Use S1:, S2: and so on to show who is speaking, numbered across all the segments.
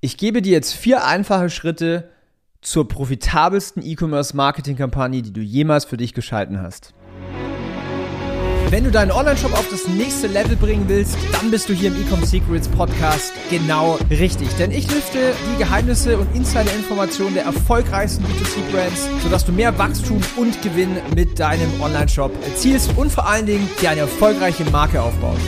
S1: Ich gebe dir jetzt vier einfache Schritte zur profitabelsten E-Commerce-Marketing-Kampagne, die du jemals für dich geschalten hast. Wenn du deinen Online-Shop auf das nächste Level bringen willst, dann bist du hier im Ecom Secrets Podcast genau richtig. Denn ich lüfte die Geheimnisse und Insider-Informationen der erfolgreichsten B2C-Brands, sodass du mehr Wachstum und Gewinn mit deinem Online-Shop erzielst und vor allen Dingen dir eine erfolgreiche Marke aufbaust.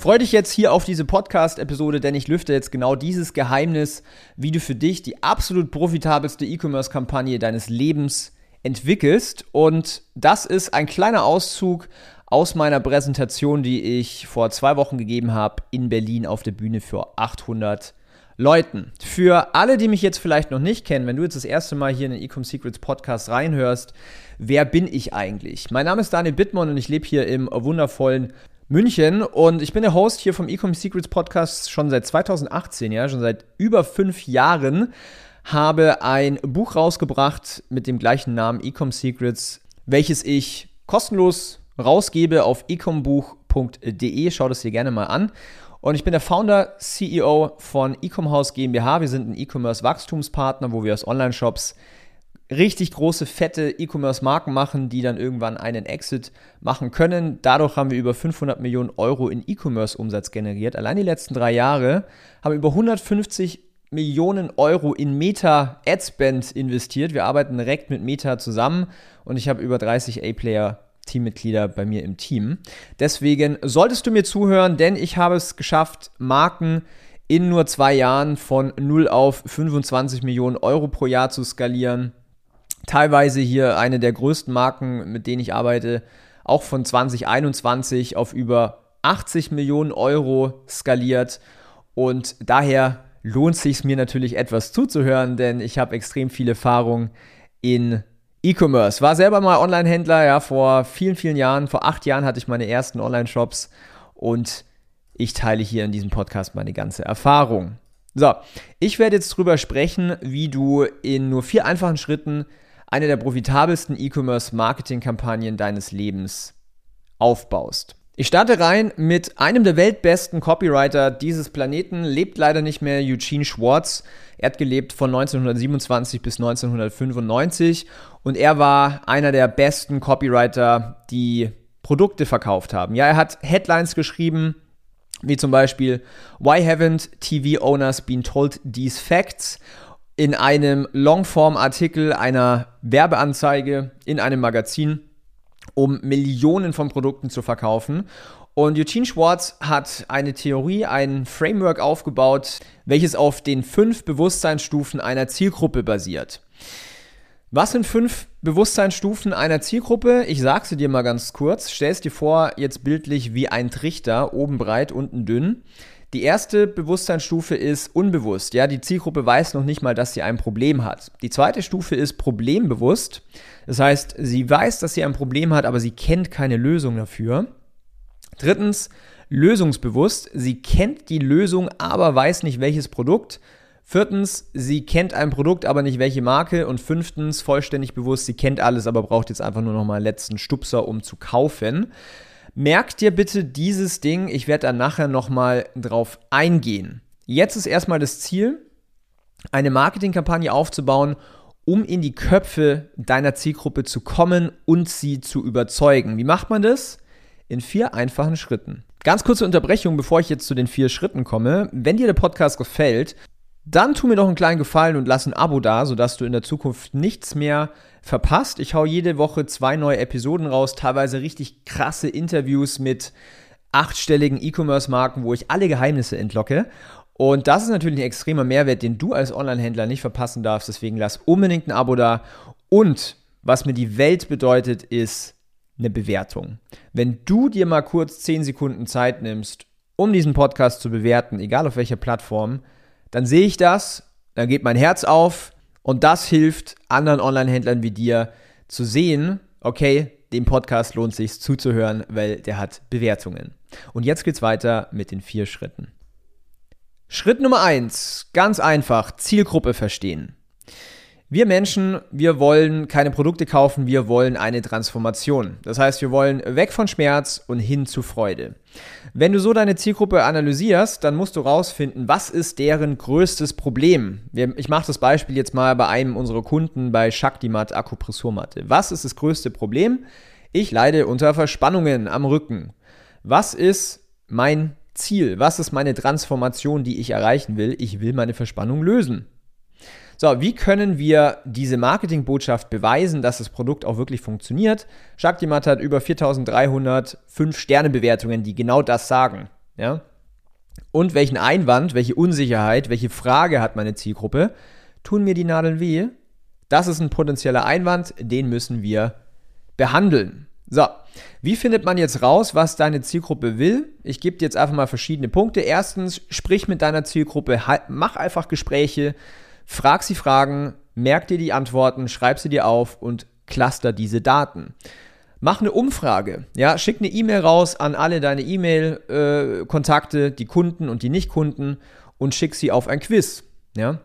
S1: Freue dich jetzt hier auf diese Podcast-Episode, denn ich lüfte jetzt genau dieses Geheimnis, wie du für dich die absolut profitabelste E-Commerce-Kampagne deines Lebens entwickelst. Und das ist ein kleiner Auszug aus meiner Präsentation, die ich vor zwei Wochen gegeben habe in Berlin auf der Bühne für 800 Leuten. Für alle, die mich jetzt vielleicht noch nicht kennen, wenn du jetzt das erste Mal hier in den Ecom Secrets Podcast reinhörst, wer bin ich eigentlich? Mein Name ist Daniel Bittmann und ich lebe hier im wundervollen München und ich bin der Host hier vom Ecom Secrets Podcast schon seit 2018, ja, schon seit über fünf Jahren. Habe ein Buch rausgebracht mit dem gleichen Namen Ecom Secrets, welches ich kostenlos rausgebe auf ecombuch.de. Schau das dir gerne mal an. Und ich bin der Founder, CEO von Ecomhouse GmbH. Wir sind ein E-Commerce-Wachstumspartner, wo wir aus Online-Shops richtig große, fette E-Commerce-Marken machen, die dann irgendwann einen Exit machen können. Dadurch haben wir über 500 Millionen Euro in E-Commerce-Umsatz generiert. Allein die letzten drei Jahre haben wir über 150 Millionen Euro in Meta Adspend investiert. Wir arbeiten direkt mit Meta zusammen und ich habe über 30 A-Player Teammitglieder bei mir im Team. Deswegen solltest du mir zuhören, denn ich habe es geschafft, Marken in nur zwei Jahren von 0 auf 25 Millionen Euro pro Jahr zu skalieren teilweise hier eine der größten Marken, mit denen ich arbeite, auch von 2021 auf über 80 Millionen Euro skaliert. Und daher lohnt es sich mir natürlich etwas zuzuhören, denn ich habe extrem viel Erfahrung in E-Commerce. War selber mal Online-Händler, ja, vor vielen, vielen Jahren. Vor acht Jahren hatte ich meine ersten Online-Shops und ich teile hier in diesem Podcast meine ganze Erfahrung. So, ich werde jetzt drüber sprechen, wie du in nur vier einfachen Schritten eine der profitabelsten E-Commerce-Marketing-Kampagnen deines Lebens aufbaust. Ich starte rein mit einem der weltbesten Copywriter dieses Planeten, lebt leider nicht mehr, Eugene Schwartz. Er hat gelebt von 1927 bis 1995 und er war einer der besten Copywriter, die Produkte verkauft haben. Ja, er hat Headlines geschrieben, wie zum Beispiel Why haven't TV owners been told these facts? In einem Longform-Artikel einer Werbeanzeige in einem Magazin, um Millionen von Produkten zu verkaufen. Und Eugene Schwartz hat eine Theorie, ein Framework aufgebaut, welches auf den fünf Bewusstseinsstufen einer Zielgruppe basiert. Was sind fünf Bewusstseinsstufen einer Zielgruppe? Ich sage sie dir mal ganz kurz. Stell es dir vor, jetzt bildlich wie ein Trichter, oben breit, unten dünn. Die erste Bewusstseinsstufe ist unbewusst. Ja, die Zielgruppe weiß noch nicht mal, dass sie ein Problem hat. Die zweite Stufe ist problembewusst. Das heißt, sie weiß, dass sie ein Problem hat, aber sie kennt keine Lösung dafür. Drittens, lösungsbewusst. Sie kennt die Lösung, aber weiß nicht welches Produkt. Viertens, sie kennt ein Produkt, aber nicht welche Marke. Und fünftens, vollständig bewusst, sie kennt alles, aber braucht jetzt einfach nur noch mal einen letzten Stupser, um zu kaufen. Merk dir bitte dieses Ding, ich werde da nachher nochmal drauf eingehen. Jetzt ist erstmal das Ziel, eine Marketingkampagne aufzubauen, um in die Köpfe deiner Zielgruppe zu kommen und sie zu überzeugen. Wie macht man das? In vier einfachen Schritten. Ganz kurze Unterbrechung, bevor ich jetzt zu den vier Schritten komme. Wenn dir der Podcast gefällt, dann tu mir doch einen kleinen Gefallen und lass ein Abo da, sodass du in der Zukunft nichts mehr verpasst. Ich hau jede Woche zwei neue Episoden raus, teilweise richtig krasse Interviews mit achtstelligen E-Commerce-Marken, wo ich alle Geheimnisse entlocke. Und das ist natürlich ein extremer Mehrwert, den du als Online-Händler nicht verpassen darfst. Deswegen lass unbedingt ein Abo da. Und was mir die Welt bedeutet, ist eine Bewertung. Wenn du dir mal kurz 10 Sekunden Zeit nimmst, um diesen Podcast zu bewerten, egal auf welcher Plattform, dann sehe ich das, dann geht mein Herz auf und das hilft anderen Online-Händlern wie dir zu sehen, okay, dem Podcast lohnt sich zuzuhören, weil der hat Bewertungen. Und jetzt geht's weiter mit den vier Schritten. Schritt Nummer eins, ganz einfach, Zielgruppe verstehen. Wir Menschen, wir wollen keine Produkte kaufen, wir wollen eine Transformation. Das heißt, wir wollen weg von Schmerz und hin zu Freude. Wenn du so deine Zielgruppe analysierst, dann musst du rausfinden, was ist deren größtes Problem. Ich mache das Beispiel jetzt mal bei einem unserer Kunden bei Shaktimat Akupressurmatte. Was ist das größte Problem? Ich leide unter Verspannungen am Rücken. Was ist mein Ziel? Was ist meine Transformation, die ich erreichen will? Ich will meine Verspannung lösen. So, wie können wir diese Marketingbotschaft beweisen, dass das Produkt auch wirklich funktioniert? Shaktimat hat über 4300 5-Sterne-Bewertungen, die genau das sagen. Ja? Und welchen Einwand, welche Unsicherheit, welche Frage hat meine Zielgruppe? Tun mir die Nadeln weh? Das ist ein potenzieller Einwand, den müssen wir behandeln. So, wie findet man jetzt raus, was deine Zielgruppe will? Ich gebe dir jetzt einfach mal verschiedene Punkte. Erstens, sprich mit deiner Zielgruppe, mach einfach Gespräche, Frag sie Fragen, merk dir die Antworten, schreib sie dir auf und cluster diese Daten. Mach eine Umfrage, ja, schick eine E-Mail raus an alle deine E-Mail-Kontakte, äh, die Kunden und die Nicht-Kunden und schick sie auf ein Quiz, ja.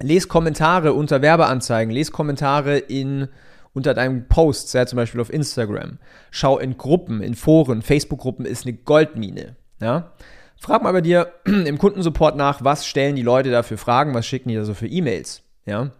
S1: Les Kommentare unter Werbeanzeigen, les Kommentare in, unter deinen Posts, ja, zum Beispiel auf Instagram. Schau in Gruppen, in Foren, Facebook-Gruppen ist eine Goldmine, ja. Frag mal bei dir im Kundensupport nach, was stellen die Leute da für Fragen, was schicken die da so für E-Mails. Ja?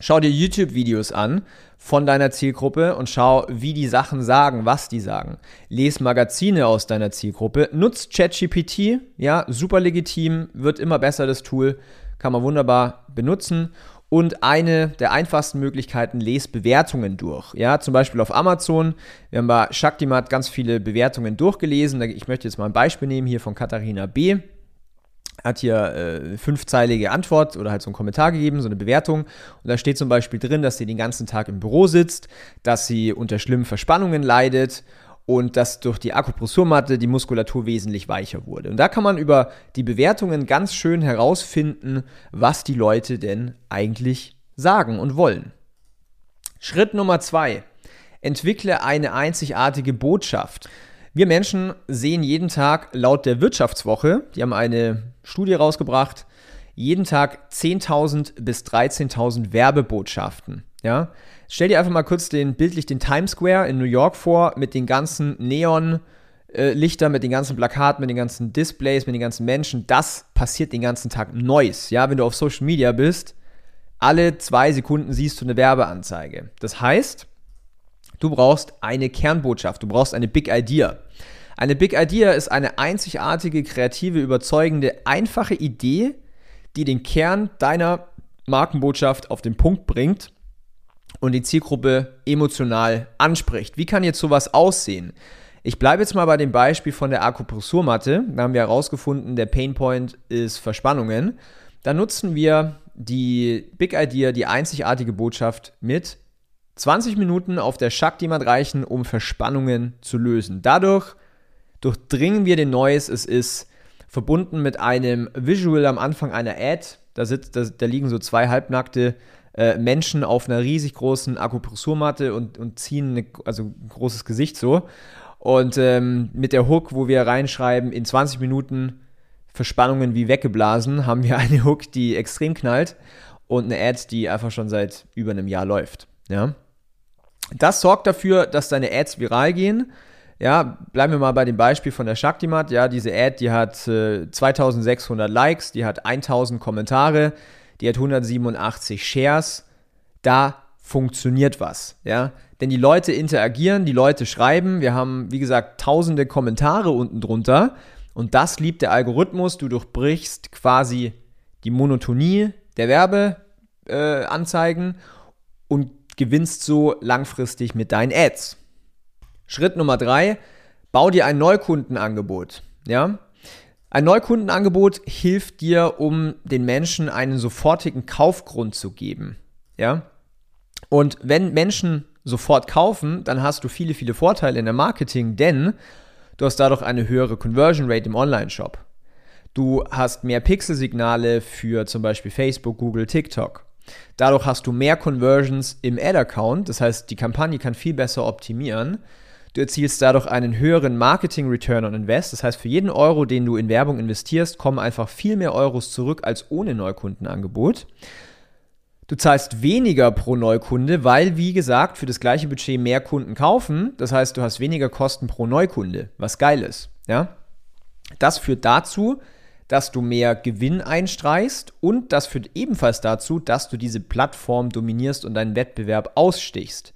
S1: Schau dir YouTube-Videos an von deiner Zielgruppe und schau, wie die Sachen sagen, was die sagen. Lies Magazine aus deiner Zielgruppe. Nutz ChatGPT, ja, super legitim, wird immer besser das Tool, kann man wunderbar benutzen und eine der einfachsten Möglichkeiten, lest Bewertungen durch. Ja, zum Beispiel auf Amazon. Wir haben bei Shaktimat ganz viele Bewertungen durchgelesen. Ich möchte jetzt mal ein Beispiel nehmen hier von Katharina B. Hat hier äh, fünfzeilige Antwort oder halt so einen Kommentar gegeben, so eine Bewertung. Und da steht zum Beispiel drin, dass sie den ganzen Tag im Büro sitzt, dass sie unter schlimmen Verspannungen leidet und dass durch die Akupressurmatte die Muskulatur wesentlich weicher wurde. Und da kann man über die Bewertungen ganz schön herausfinden, was die Leute denn eigentlich sagen und wollen. Schritt Nummer zwei. Entwickle eine einzigartige Botschaft. Wir Menschen sehen jeden Tag laut der Wirtschaftswoche, die haben eine Studie rausgebracht, jeden Tag 10.000 bis 13.000 Werbebotschaften. Ja? Stell dir einfach mal kurz den, bildlich den Times Square in New York vor mit den ganzen Neon- Lichter mit den ganzen Plakaten, mit den ganzen Displays, mit den ganzen Menschen, das passiert den ganzen Tag Neues. Ja, wenn du auf Social Media bist, alle zwei Sekunden siehst du eine Werbeanzeige. Das heißt, du brauchst eine Kernbotschaft, du brauchst eine Big Idea. Eine Big Idea ist eine einzigartige, kreative, überzeugende, einfache Idee, die den Kern deiner Markenbotschaft auf den Punkt bringt und die Zielgruppe emotional anspricht. Wie kann jetzt sowas aussehen? Ich bleibe jetzt mal bei dem Beispiel von der Akupressurmatte. Da haben wir herausgefunden, der Painpoint ist Verspannungen. Da nutzen wir die Big Idea, die einzigartige Botschaft mit 20 Minuten auf der Shakti-Mat reichen, um Verspannungen zu lösen. Dadurch durchdringen wir den Noise. Es ist verbunden mit einem Visual am Anfang einer Ad. Da, sitzt, da, da liegen so zwei halbnackte äh, Menschen auf einer riesig großen Akupressurmatte und, und ziehen eine, also ein großes Gesicht so. Und ähm, mit der Hook, wo wir reinschreiben, in 20 Minuten Verspannungen wie weggeblasen, haben wir eine Hook, die extrem knallt und eine Ad, die einfach schon seit über einem Jahr läuft. Ja. Das sorgt dafür, dass deine Ads viral gehen. Ja, bleiben wir mal bei dem Beispiel von der Shaktimat. Ja, diese Ad, die hat äh, 2600 Likes, die hat 1000 Kommentare, die hat 187 Shares, da funktioniert was, ja. Denn die Leute interagieren, die Leute schreiben, wir haben, wie gesagt, tausende Kommentare unten drunter und das liebt der Algorithmus, du durchbrichst quasi die Monotonie der Werbeanzeigen äh, und gewinnst so langfristig mit deinen Ads. Schritt Nummer drei, bau dir ein Neukundenangebot, ja. Ein Neukundenangebot hilft dir, um den Menschen einen sofortigen Kaufgrund zu geben. Ja? Und wenn Menschen sofort kaufen, dann hast du viele, viele Vorteile in der Marketing, denn du hast dadurch eine höhere Conversion Rate im Online-Shop. Du hast mehr Pixelsignale für zum Beispiel Facebook, Google, TikTok. Dadurch hast du mehr Conversions im Ad-Account, das heißt, die Kampagne kann viel besser optimieren. Du erzielst dadurch einen höheren Marketing Return on Invest. Das heißt, für jeden Euro, den du in Werbung investierst, kommen einfach viel mehr Euros zurück als ohne Neukundenangebot. Du zahlst weniger pro Neukunde, weil, wie gesagt, für das gleiche Budget mehr Kunden kaufen. Das heißt, du hast weniger Kosten pro Neukunde, was geil ist. Ja? Das führt dazu, dass du mehr Gewinn einstreichst und das führt ebenfalls dazu, dass du diese Plattform dominierst und deinen Wettbewerb ausstichst.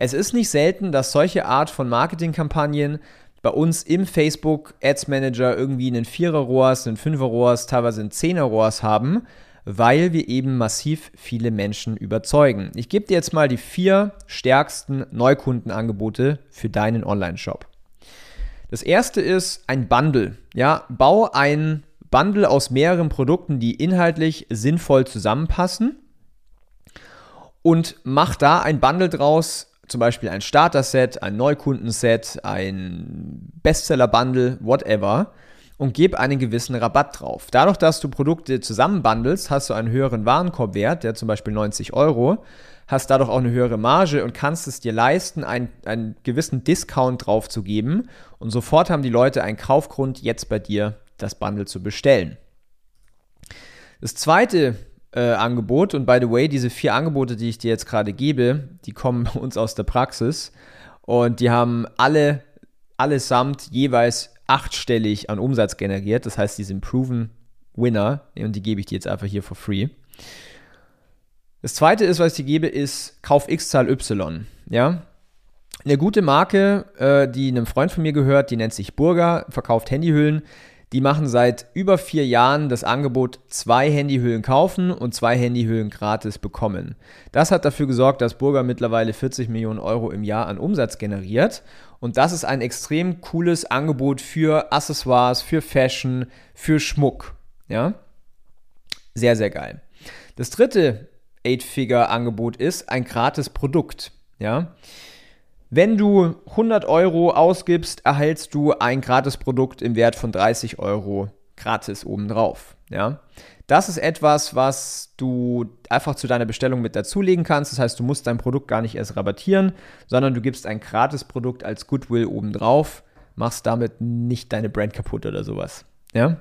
S1: Es ist nicht selten, dass solche Art von Marketingkampagnen bei uns im Facebook Ads Manager irgendwie einen Vierer ROAS, einen Fünfer ROAS, teilweise einen Zehner ROAS haben weil wir eben massiv viele Menschen überzeugen. Ich gebe dir jetzt mal die vier stärksten Neukundenangebote für deinen Online-Shop. Das erste ist ein Bundle. Ja, bau ein Bundle aus mehreren Produkten, die inhaltlich sinnvoll zusammenpassen und mach da ein Bundle draus, zum Beispiel ein Starter-Set, ein Neukundenset, ein Bestseller-Bundle, whatever und gib einen gewissen Rabatt drauf. Dadurch, dass du Produkte zusammenbandelst, hast du einen höheren Warenkorbwert, der zum Beispiel 90 Euro, hast dadurch auch eine höhere Marge und kannst es dir leisten, einen, einen gewissen Discount drauf zu geben und sofort haben die Leute einen Kaufgrund, jetzt bei dir das Bundle zu bestellen. Das zweite äh, Angebot, und by the way, diese vier Angebote, die ich dir jetzt gerade gebe, die kommen bei uns aus der Praxis und die haben alle allesamt jeweils achtstellig an Umsatz generiert. Das heißt, die sind proven Winner und die gebe ich dir jetzt einfach hier for free. Das zweite ist, was ich dir gebe, ist Kauf X-Zahl Y. Ja? Eine gute Marke, äh, die einem Freund von mir gehört, die nennt sich Burger, verkauft Handyhüllen. Die machen seit über vier Jahren das Angebot, zwei Handyhüllen kaufen und zwei Handyhüllen gratis bekommen. Das hat dafür gesorgt, dass Burger mittlerweile 40 Millionen Euro im Jahr an Umsatz generiert. Und das ist ein extrem cooles Angebot für Accessoires, für Fashion, für Schmuck. Ja? Sehr, sehr geil. Das dritte Eight-Figure-Angebot ist ein gratis Produkt. Ja? Wenn du 100 Euro ausgibst, erhältst du ein Gratisprodukt im Wert von 30 Euro gratis obendrauf. Ja? Das ist etwas, was du einfach zu deiner Bestellung mit dazulegen kannst. Das heißt, du musst dein Produkt gar nicht erst rabattieren, sondern du gibst ein Gratisprodukt als Goodwill obendrauf, machst damit nicht deine Brand kaputt oder sowas. Ja?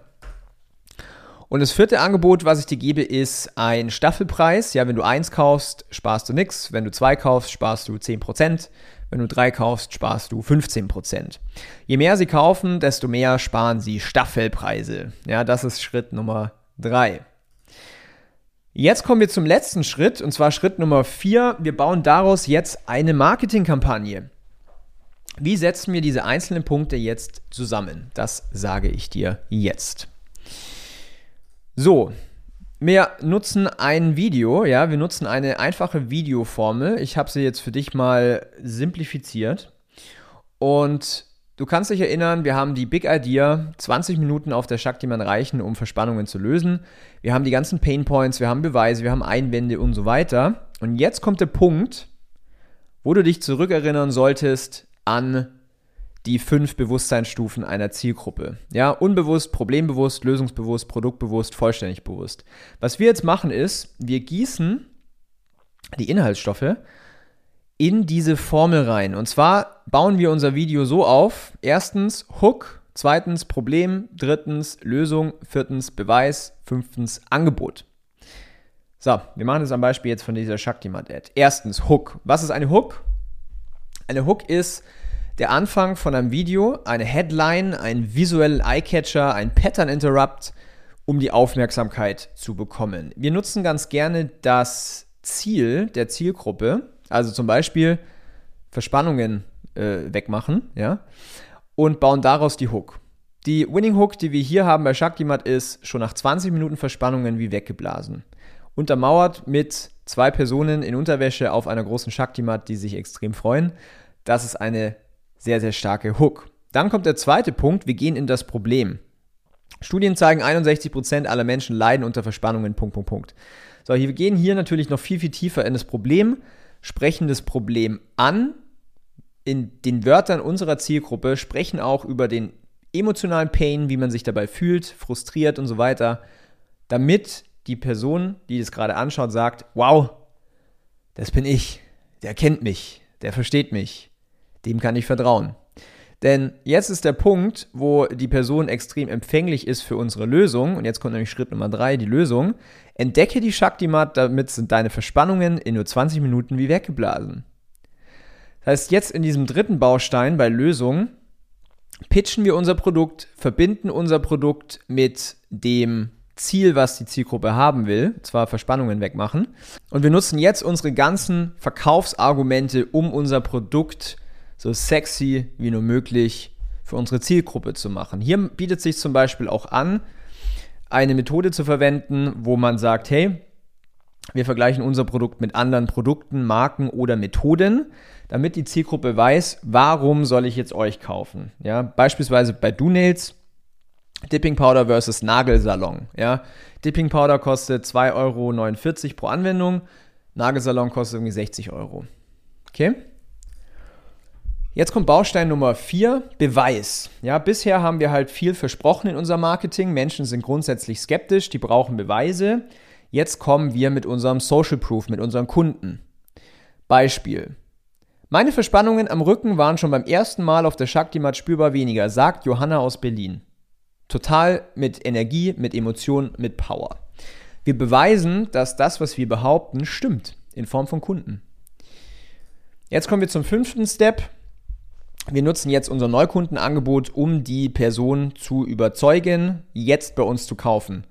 S1: Und das vierte Angebot, was ich dir gebe, ist ein Staffelpreis. Ja, wenn du eins kaufst, sparst du nichts. Wenn du zwei kaufst, sparst du 10%. Wenn du drei kaufst, sparst du 15%. Je mehr sie kaufen, desto mehr sparen sie Staffelpreise. Ja, das ist Schritt Nummer drei. Jetzt kommen wir zum letzten Schritt, und zwar Schritt Nummer vier. Wir bauen daraus jetzt eine Marketingkampagne. Wie setzen wir diese einzelnen Punkte jetzt zusammen? Das sage ich dir jetzt. So, wir nutzen ein Video, ja, wir nutzen eine einfache Videoformel. Ich habe sie jetzt für dich mal simplifiziert. Und du kannst dich erinnern, wir haben die Big Idea, 20 Minuten auf der Shaktiman reichen, um Verspannungen zu lösen. Wir haben die ganzen Pain Points, wir haben Beweise, wir haben Einwände und so weiter. Und jetzt kommt der Punkt, wo du dich zurückerinnern solltest an die fünf Bewusstseinsstufen einer Zielgruppe. Ja, unbewusst, problembewusst, lösungsbewusst, produktbewusst, vollständig bewusst. Was wir jetzt machen ist, wir gießen die Inhaltsstoffe in diese Formel rein. Und zwar bauen wir unser Video so auf: erstens Hook, zweitens Problem, drittens Lösung, viertens Beweis, fünftens Angebot. So, wir machen das am Beispiel jetzt von dieser Shaktimat-Ad. Erstens Hook. Was ist eine Hook? Eine Hook ist der Anfang von einem Video, eine Headline, ein visuellen Eyecatcher, ein Pattern Interrupt, um die Aufmerksamkeit zu bekommen. Wir nutzen ganz gerne das Ziel der Zielgruppe, also zum Beispiel Verspannungen äh, wegmachen, ja, und bauen daraus die Hook. Die Winning Hook, die wir hier haben bei Shaktimat, ist schon nach 20 Minuten Verspannungen wie weggeblasen. Untermauert mit zwei Personen in Unterwäsche auf einer großen Shaktimat, die sich extrem freuen. Das ist eine sehr, sehr starke Hook. Dann kommt der zweite Punkt, wir gehen in das Problem. Studien zeigen, 61% aller Menschen leiden unter Verspannungen, Punkt, Punkt, Punkt. So, wir gehen hier natürlich noch viel, viel tiefer in das Problem, sprechen das Problem an, in den Wörtern unserer Zielgruppe, sprechen auch über den emotionalen Pain, wie man sich dabei fühlt, frustriert und so weiter, damit die Person, die das gerade anschaut, sagt, wow, das bin ich, der kennt mich, der versteht mich, dem kann ich vertrauen. Denn jetzt ist der Punkt, wo die Person extrem empfänglich ist für unsere Lösung. Und jetzt kommt nämlich Schritt Nummer drei, die Lösung. Entdecke die Shakti-Mat, damit sind deine Verspannungen in nur 20 Minuten wie weggeblasen. Das heißt, jetzt in diesem dritten Baustein bei Lösung pitchen wir unser Produkt, verbinden unser Produkt mit dem Ziel, was die Zielgruppe haben will, zwar Verspannungen wegmachen. Und wir nutzen jetzt unsere ganzen Verkaufsargumente, um unser Produkt so sexy wie nur möglich für unsere Zielgruppe zu machen. Hier bietet sich zum Beispiel auch an, eine Methode zu verwenden, wo man sagt, hey, wir vergleichen unser Produkt mit anderen Produkten, Marken oder Methoden, damit die Zielgruppe weiß, warum soll ich jetzt euch kaufen. Ja, beispielsweise bei DoNails Dipping Powder versus Nagelsalon. Ja, Dipping Powder kostet 2,49 Euro pro Anwendung, Nagelsalon kostet irgendwie 60 Euro. Okay? Jetzt kommt Baustein Nummer 4, Beweis. Ja, bisher haben wir halt viel versprochen in unserem Marketing. Menschen sind grundsätzlich skeptisch, die brauchen Beweise. Jetzt kommen wir mit unserem Social Proof, mit unseren Kunden. Beispiel. Meine Verspannungen am Rücken waren schon beim ersten Mal auf der Shaktimat spürbar weniger, sagt Johanna aus Berlin. Total mit Energie, mit Emotion, mit Power. Wir beweisen, dass das, was wir behaupten, stimmt, in Form von Kunden. Jetzt kommen wir zum fünften Step. Wir nutzen jetzt unser Neukundenangebot, um die Person zu überzeugen, jetzt bei uns zu kaufen.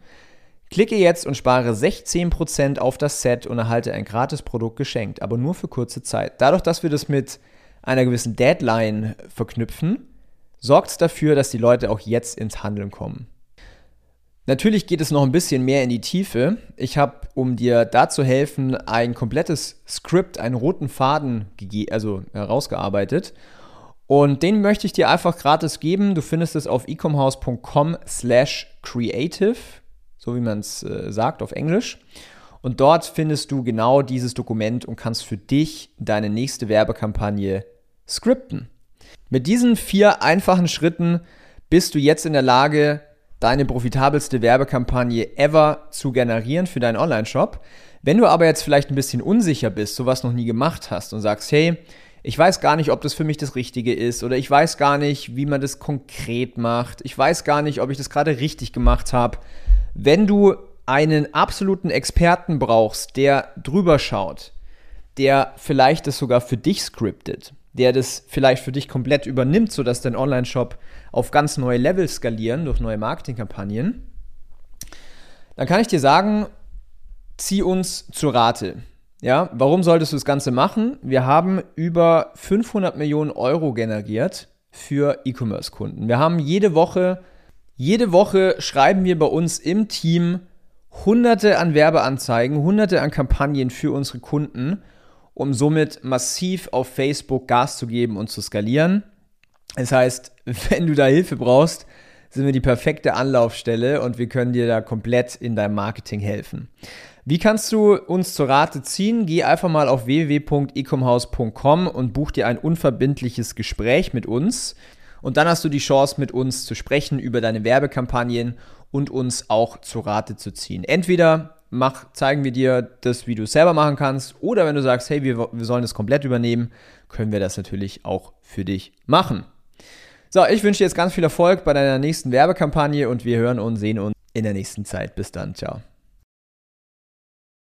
S1: Klicke jetzt und spare 16% auf das Set und erhalte ein gratis Produkt geschenkt, aber nur für kurze Zeit. Dadurch, dass wir das mit einer gewissen Deadline verknüpfen, sorgt es dafür, dass die Leute auch jetzt ins Handeln kommen. Natürlich geht es noch ein bisschen mehr in die Tiefe. Ich habe, um dir da zu helfen, ein komplettes Skript, einen roten Faden also herausgearbeitet. Und den möchte ich dir einfach gratis geben. Du findest es auf ecomhouse.com slash creative, so wie man es äh, sagt auf Englisch. Und dort findest du genau dieses Dokument und kannst für dich deine nächste Werbekampagne skripten. Mit diesen vier einfachen Schritten bist du jetzt in der Lage, deine profitabelste Werbekampagne ever zu generieren für deinen Online-Shop. Wenn du aber jetzt vielleicht ein bisschen unsicher bist, sowas noch nie gemacht hast und sagst, hey, ich weiß gar nicht, ob das für mich das Richtige ist oder ich weiß gar nicht, wie man das konkret macht. Ich weiß gar nicht, ob ich das gerade richtig gemacht habe. Wenn du einen absoluten Experten brauchst, der drüber schaut, der vielleicht das sogar für dich scriptet, der das vielleicht für dich komplett übernimmt, sodass dein Online-Shop auf ganz neue Level skalieren durch neue Marketingkampagnen, dann kann ich dir sagen, zieh uns zu Rate. Ja, warum solltest du das Ganze machen? Wir haben über 500 Millionen Euro generiert für E-Commerce-Kunden. Wir haben jede Woche, jede Woche schreiben wir bei uns im Team hunderte an Werbeanzeigen, hunderte an Kampagnen für unsere Kunden, um somit massiv auf Facebook Gas zu geben und zu skalieren. Das heißt, wenn du da Hilfe brauchst, sind wir die perfekte Anlaufstelle und wir können dir da komplett in deinem Marketing helfen. Wie kannst du uns zur Rate ziehen? Geh einfach mal auf www.ecomhouse.com und buch dir ein unverbindliches Gespräch mit uns. Und dann hast du die Chance, mit uns zu sprechen über deine Werbekampagnen und uns auch zur Rate zu ziehen. Entweder mach, zeigen wir dir das, wie du es selber machen kannst, oder wenn du sagst, hey, wir, wir sollen das komplett übernehmen, können wir das natürlich auch für dich machen. So, ich wünsche dir jetzt ganz viel Erfolg bei deiner nächsten Werbekampagne und wir hören und sehen uns in der nächsten Zeit. Bis dann, ciao.